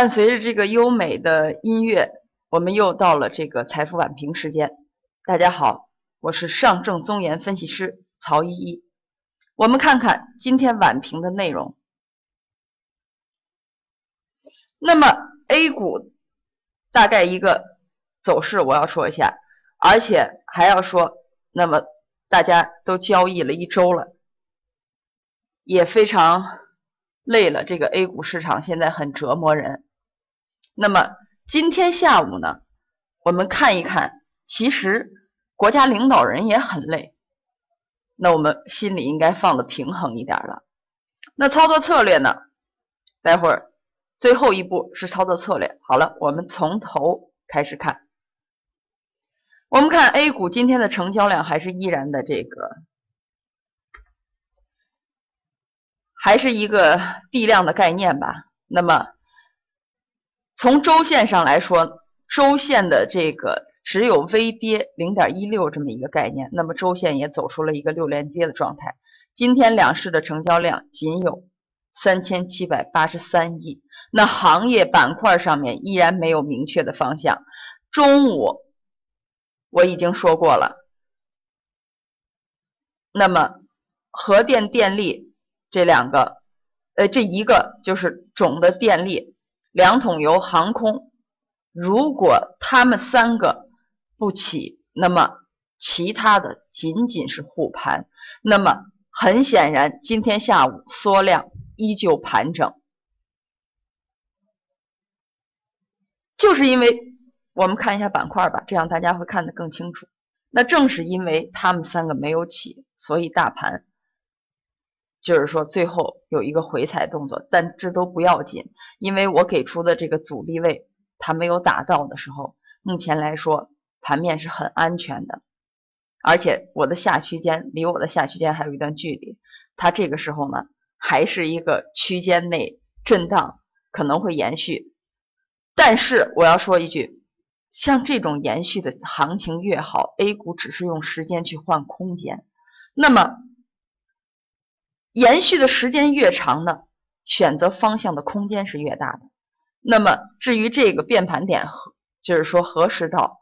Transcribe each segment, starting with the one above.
伴随着这个优美的音乐，我们又到了这个财富晚评时间。大家好，我是上证综研分析师曹依依。我们看看今天晚评的内容。那么 A 股大概一个走势，我要说一下，而且还要说，那么大家都交易了一周了，也非常。累了，这个 A 股市场现在很折磨人。那么今天下午呢，我们看一看，其实国家领导人也很累，那我们心里应该放的平衡一点了。那操作策略呢？待会儿最后一步是操作策略。好了，我们从头开始看。我们看 A 股今天的成交量还是依然的这个。还是一个地量的概念吧。那么，从周线上来说，周线的这个只有微跌零点一六这么一个概念。那么周线也走出了一个六连跌的状态。今天两市的成交量仅有三千七百八十三亿。那行业板块上面依然没有明确的方向。中午我已经说过了。那么核电电力。这两个，呃，这一个就是总的电力、两桶油、航空，如果他们三个不起，那么其他的仅仅是护盘。那么很显然，今天下午缩量依旧盘整，就是因为我们看一下板块吧，这样大家会看得更清楚。那正是因为他们三个没有起，所以大盘。就是说，最后有一个回踩动作，但这都不要紧，因为我给出的这个阻力位它没有打到的时候，目前来说盘面是很安全的，而且我的下区间离我的下区间还有一段距离，它这个时候呢还是一个区间内震荡，可能会延续。但是我要说一句，像这种延续的行情越好，A 股只是用时间去换空间，那么。延续的时间越长呢，选择方向的空间是越大的。那么至于这个变盘点，就是说何时到，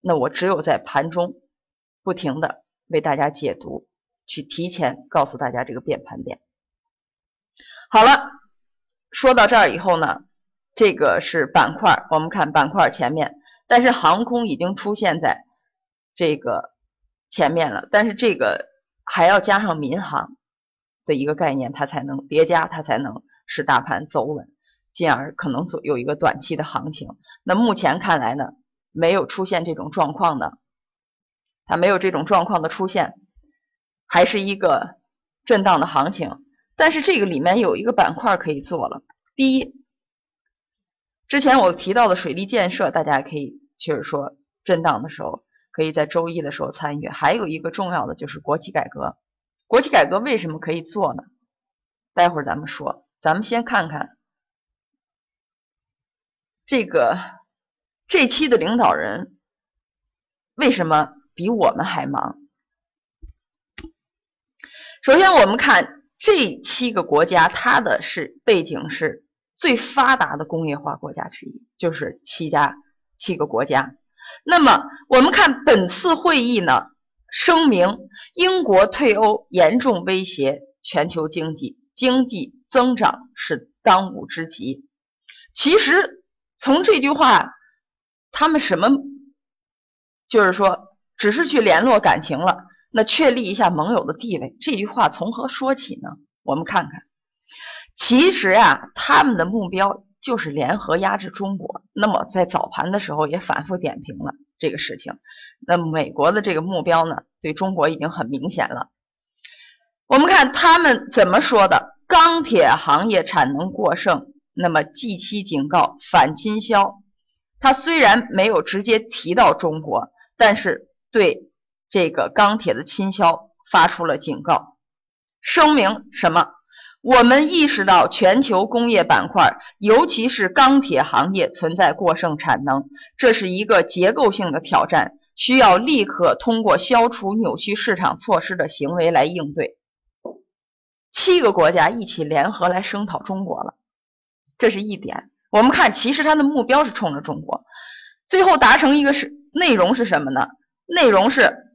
那我只有在盘中不停的为大家解读，去提前告诉大家这个变盘点。好了，说到这儿以后呢，这个是板块，我们看板块前面，但是航空已经出现在这个前面了，但是这个还要加上民航。的一个概念，它才能叠加，它才能使大盘走稳，进而可能有一个短期的行情。那目前看来呢，没有出现这种状况的，它没有这种状况的出现，还是一个震荡的行情。但是这个里面有一个板块可以做了。第一，之前我提到的水利建设，大家可以就是说震荡的时候，可以在周一的时候参与。还有一个重要的就是国企改革。国企改革为什么可以做呢？待会儿咱们说，咱们先看看这个这期的领导人为什么比我们还忙。首先，我们看这七个国家，它的是背景是最发达的工业化国家之一，就是七家七个国家。那么，我们看本次会议呢？声明：英国退欧严重威胁全球经济，经济增长是当务之急。其实从这句话，他们什么，就是说，只是去联络感情了，那确立一下盟友的地位。这句话从何说起呢？我们看看，其实啊，他们的目标就是联合压制中国。那么在早盘的时候也反复点评了。这个事情，那美国的这个目标呢，对中国已经很明显了。我们看他们怎么说的：钢铁行业产能过剩，那么 G 七警告反倾销。他虽然没有直接提到中国，但是对这个钢铁的倾销发出了警告，声明什么？我们意识到全球工业板块，尤其是钢铁行业存在过剩产能，这是一个结构性的挑战，需要立刻通过消除扭曲市场措施的行为来应对。七个国家一起联合来声讨中国了，这是一点。我们看，其实它的目标是冲着中国，最后达成一个是内容是什么呢？内容是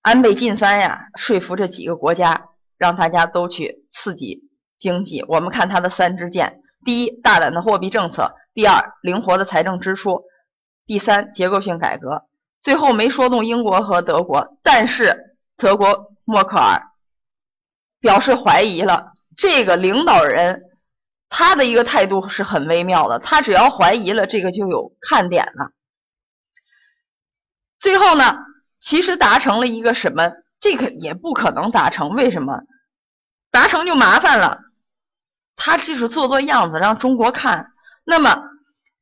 安倍晋三呀，说服这几个国家，让大家都去刺激经济。我们看他的三支箭：第一，大胆的货币政策；第二，灵活的财政支出；第三，结构性改革。最后没说动英国和德国，但是德国默克尔表示怀疑了。这个领导人他的一个态度是很微妙的，他只要怀疑了，这个就有看点了。最后呢，其实达成了一个什么？这个也不可能达成，为什么？达成就麻烦了。他就是做做样子，让中国看。那么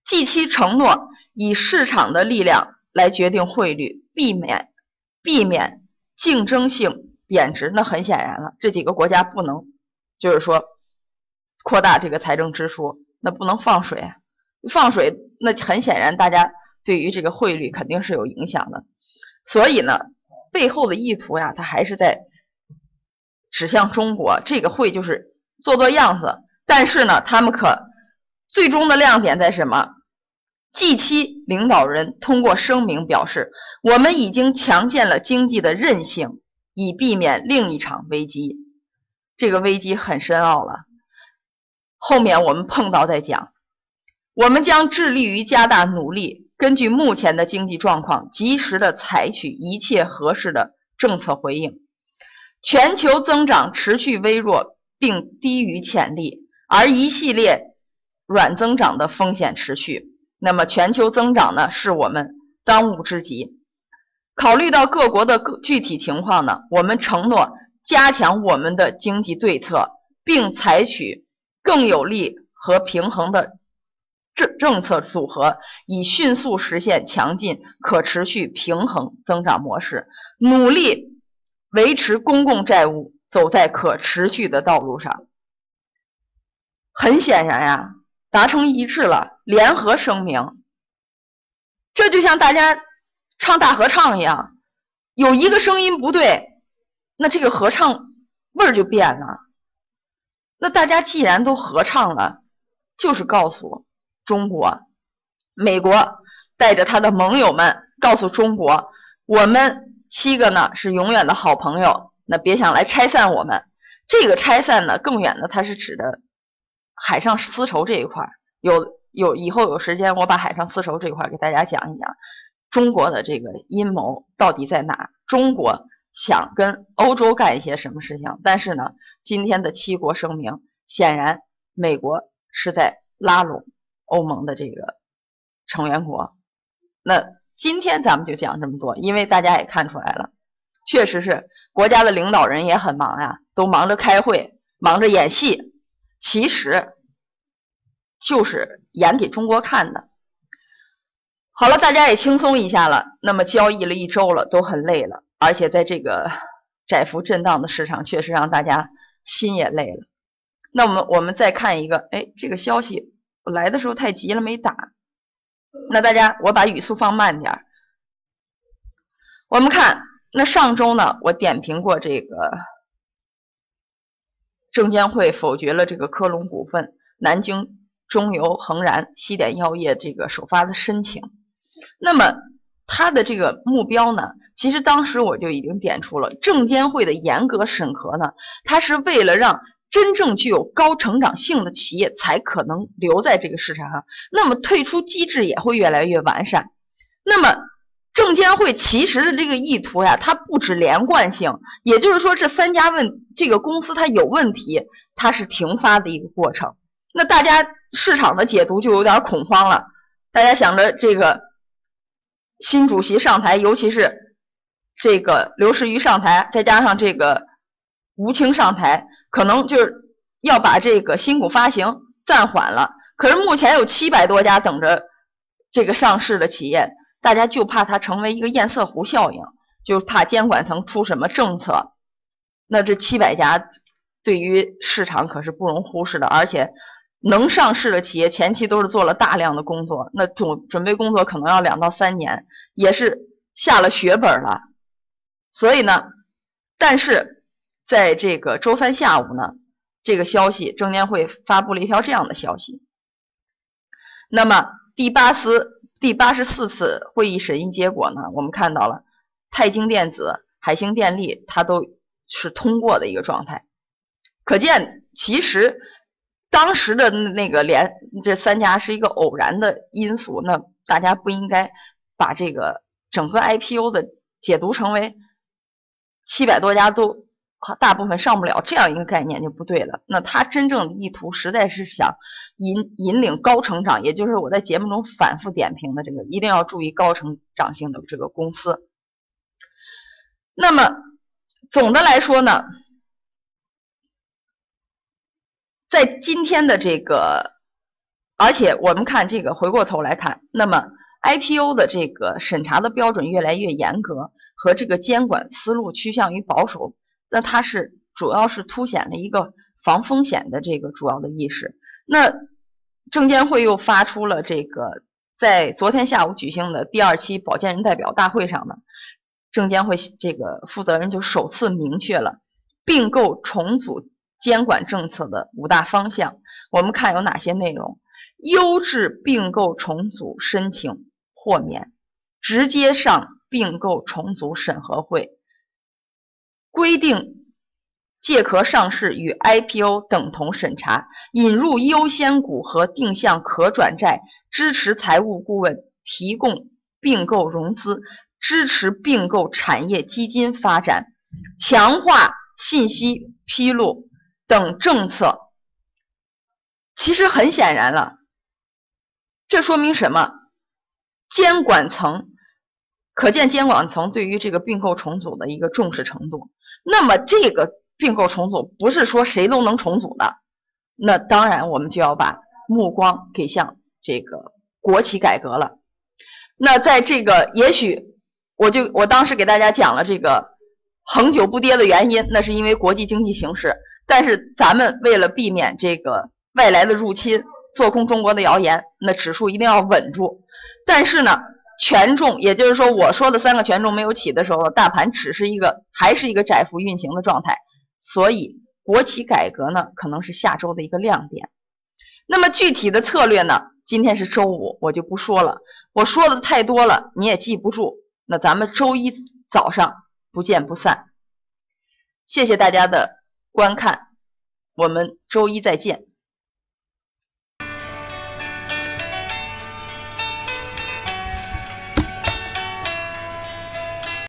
即期承诺以市场的力量来决定汇率，避免避免竞争性贬值。那很显然了，这几个国家不能，就是说扩大这个财政支出，那不能放水，放水那很显然大家。对于这个汇率肯定是有影响的，所以呢，背后的意图呀，它还是在指向中国。这个会就是做做样子，但是呢，他们可最终的亮点在什么？G7 领导人通过声明表示，我们已经强健了经济的韧性，以避免另一场危机。这个危机很深奥了，后面我们碰到再讲。我们将致力于加大努力。根据目前的经济状况，及时的采取一切合适的政策回应。全球增长持续微弱并低于潜力，而一系列软增长的风险持续。那么，全球增长呢，是我们当务之急。考虑到各国的个具体情况呢，我们承诺加强我们的经济对策，并采取更有力和平衡的。政政策组合以迅速实现强劲、可持续、平衡增长模式，努力维持公共债务走在可持续的道路上。很显然呀，达成一致了，联合声明。这就像大家唱大合唱一样，有一个声音不对，那这个合唱味儿就变了。那大家既然都合唱了，就是告诉我。中国、美国带着他的盟友们告诉中国：“我们七个呢是永远的好朋友，那别想来拆散我们。”这个拆散呢，更远的它是指的海上丝绸这一块。有有以后有时间，我把海上丝绸这一块给大家讲一讲，中国的这个阴谋到底在哪？中国想跟欧洲干一些什么事情？但是呢，今天的七国声明，显然美国是在拉拢。欧盟的这个成员国，那今天咱们就讲这么多，因为大家也看出来了，确实是国家的领导人也很忙呀，都忙着开会，忙着演戏，其实就是演给中国看的。好了，大家也轻松一下了。那么交易了一周了，都很累了，而且在这个 窄幅震荡的市场，确实让大家心也累了。那我们我们再看一个，哎，这个消息。我来的时候太急了，没打。那大家，我把语速放慢点儿。我们看，那上周呢，我点评过这个证监会否决了这个科隆股份、南京中油、恒然、西点药业这个首发的申请。那么，它的这个目标呢，其实当时我就已经点出了，证监会的严格审核呢，它是为了让。真正具有高成长性的企业才可能留在这个市场上，那么退出机制也会越来越完善。那么证监会其实的这个意图呀，它不止连贯性，也就是说这三家问这个公司它有问题，它是停发的一个过程。那大家市场的解读就有点恐慌了，大家想着这个新主席上台，尤其是这个刘士余上台，再加上这个吴清上台。可能就是要把这个新股发行暂缓了，可是目前有七百多家等着这个上市的企业，大家就怕它成为一个堰塞湖效应，就怕监管层出什么政策。那这七百家对于市场可是不容忽视的，而且能上市的企业前期都是做了大量的工作，那准准备工作可能要两到三年，也是下了血本了。所以呢，但是。在这个周三下午呢，这个消息，证监会发布了一条这样的消息：那么第八次、第八十四次会议审议结果呢，我们看到了泰京电子、海兴电力，它都是通过的一个状态。可见，其实当时的那个连这三家是一个偶然的因素，那大家不应该把这个整个 IPO 的解读成为七百多家都。大部分上不了这样一个概念就不对了。那他真正的意图实在是想引引领高成长，也就是我在节目中反复点评的这个，一定要注意高成长性的这个公司。那么总的来说呢，在今天的这个，而且我们看这个回过头来看，那么 IPO 的这个审查的标准越来越严格，和这个监管思路趋向于保守。那它是主要是凸显了一个防风险的这个主要的意识。那证监会又发出了这个，在昨天下午举行的第二期保荐人代表大会上呢，证监会这个负责人就首次明确了并购重组监管政策的五大方向。我们看有哪些内容：优质并购重组申请豁免，直接上并购重组审核会。规定借壳上市与 IPO 等同审查，引入优先股和定向可转债，支持财务顾问提供并购融资，支持并购产业基金发展，强化信息披露等政策。其实很显然了，这说明什么？监管层可见监管层对于这个并购重组的一个重视程度。那么这个并购重组不是说谁都能重组的，那当然我们就要把目光给向这个国企改革了。那在这个也许我就我当时给大家讲了这个恒久不跌的原因，那是因为国际经济形势。但是咱们为了避免这个外来的入侵，做空中国的谣言，那指数一定要稳住。但是呢？权重，也就是说，我说的三个权重没有起的时候，大盘只是一个还是一个窄幅运行的状态，所以国企改革呢，可能是下周的一个亮点。那么具体的策略呢，今天是周五，我就不说了，我说的太多了，你也记不住。那咱们周一早上不见不散。谢谢大家的观看，我们周一再见。